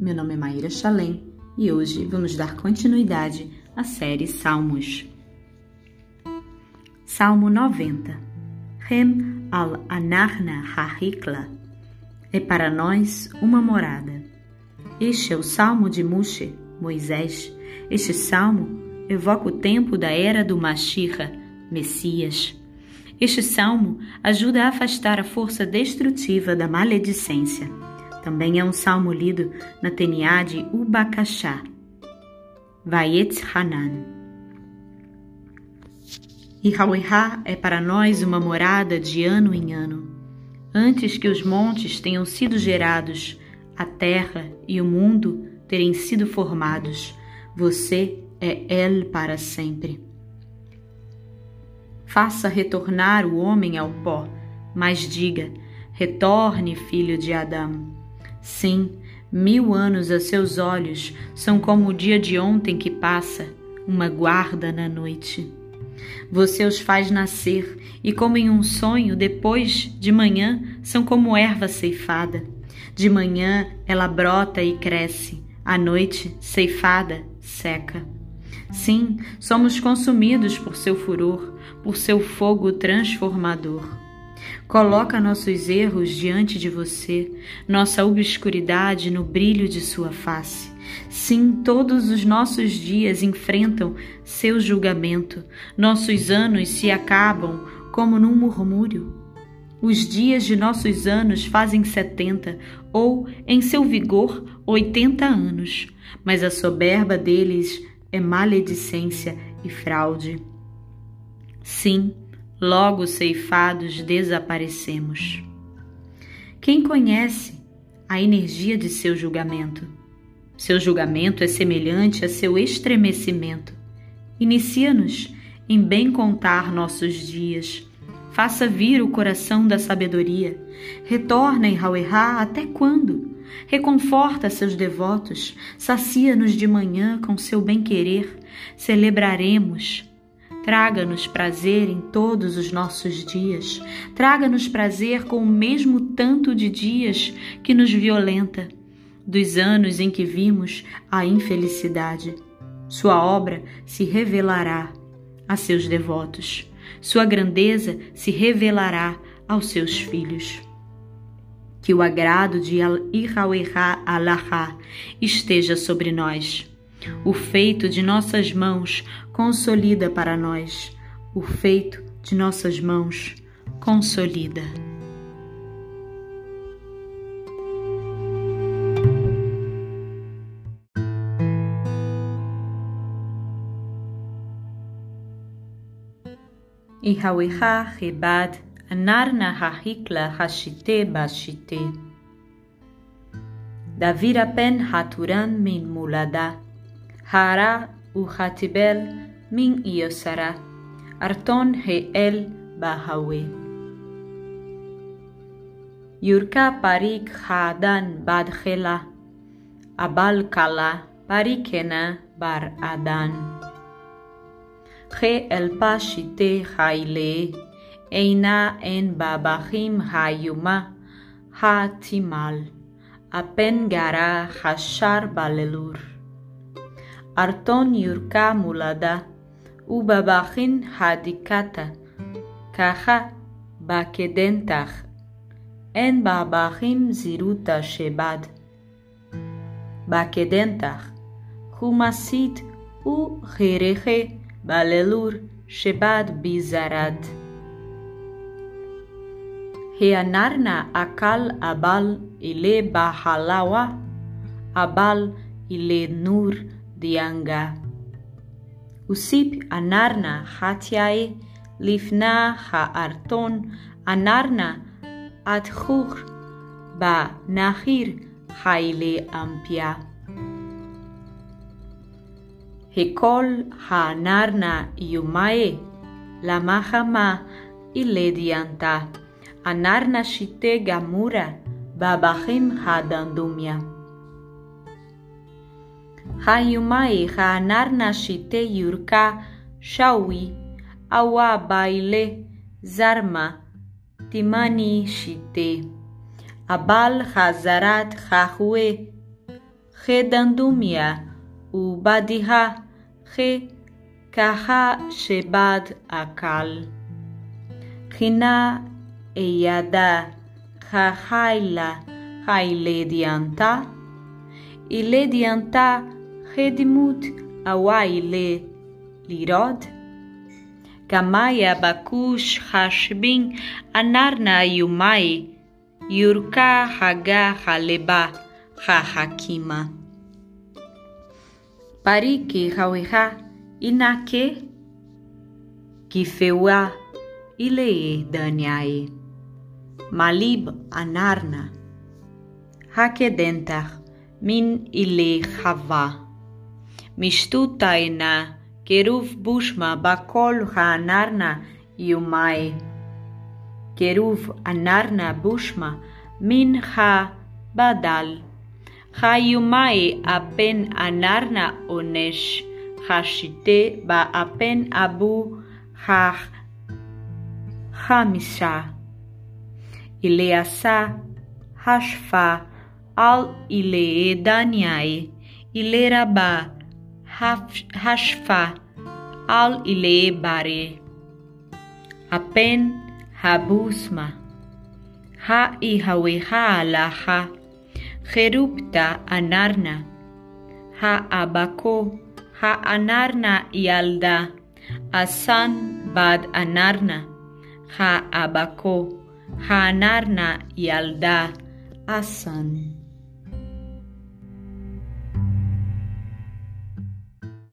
meu nome é Maíra Chalem e hoje vamos dar continuidade à série Salmos. Salmo 90 Rem al Anarna Hahikla É para nós uma morada. Este é o salmo de Mushe, Moisés. Este salmo evoca o tempo da era do Mashiach, Messias. Este salmo ajuda a afastar a força destrutiva da maledicência também é um salmo lido na Teniá de Ubakashá. Vayetz Hanan. E Hauehá é para nós uma morada de ano em ano. Antes que os montes tenham sido gerados, a terra e o mundo terem sido formados, você é El para sempre. Faça retornar o homem ao pó, mas diga: retorne, filho de Adão. Sim, mil anos a seus olhos são como o dia de ontem que passa, uma guarda na noite. Você os faz nascer e, como em um sonho, depois de manhã são como erva ceifada. De manhã ela brota e cresce, à noite, ceifada, seca. Sim, somos consumidos por seu furor, por seu fogo transformador. Coloca nossos erros diante de você, nossa obscuridade no brilho de sua face. Sim, todos os nossos dias enfrentam seu julgamento, nossos anos se acabam como num murmúrio. Os dias de nossos anos fazem setenta, ou, em seu vigor, oitenta anos, mas a soberba deles é maledicência e fraude. Sim, logo ceifados desaparecemos. Quem conhece a energia de seu julgamento? Seu julgamento é semelhante a seu estremecimento. Inicia-nos em bem contar nossos dias. Faça vir o coração da sabedoria. Retorna em Hauerá até quando? Reconforta seus devotos. Sacia-nos de manhã com seu bem-querer. Celebraremos Traga-nos prazer em todos os nossos dias. Traga-nos prazer com o mesmo tanto de dias que nos violenta, dos anos em que vimos a infelicidade. Sua obra se revelará a seus devotos. Sua grandeza se revelará aos seus filhos. Que o agrado de Ihauerá Alahá esteja sobre nós o feito de nossas mãos consolida para nós. O feito de nossas mãos consolida. Ihaweha rebad anarna hahikla hashite bashite. Davira pen haturan min mulada. Hara uchatibel min من يسرى أرتون هيل باهوي يوركا باريك خادان بادخلا أبال كلا باريكنا بار أدان خي الباشيتي خايلي إينا إن باباخيم هايوما هاتيمال أبنغارا خشار باللور أرتون يوركا مولادا ובבכין הדיקתה, ככה בקדנתך, אין בבכין זירותה שבד. בקדנתך, חומסית וחירכה בללור שבד ביזרד. הנרנה אקל אבל אילה בחלאווה, אבל אילה נור dianga. וסיפ אנרנה חטיאי לפנה הארטון אנרנה עד חוך בנחיר חיילי אמפיה. הכל האנרנה יומאי למחמה אילדיאנתה אנרנה שיטה גמורה בבחים הדנדומיה. hayumaiha narnashite yurka shawi awa baile zarma timani shite abal hazarat hahue خدندوميا وبعدها خ كها شباد أكل خنا إيادا خا خايلا خايلي ديانتا إلي ديانتا redimut awai le lirod? Gamaya bakush hashbin anarna yumai yurka haga haleba hahakima. Parike haweha inake kifewa ilei daniae. Malib anarna hakedenta min ile hava. משטותיינה, קירוב בושמה, בכל הנרנה יומי. קירוב הנרנה בושמה, מן הבדל. חיומי אפן הנרנה עונש, חשיטה באפן אבו חמישה. אליעשה השפה על אילי דניאי, אילי רבה. هشفع أل إلي باري أبن هبوسما ها إهويها لها خروبتا أنارنا ها أباكو ها أنارنا يالدا أسان باد أنارنا ها أباكو ها أنارنا يالدا أسان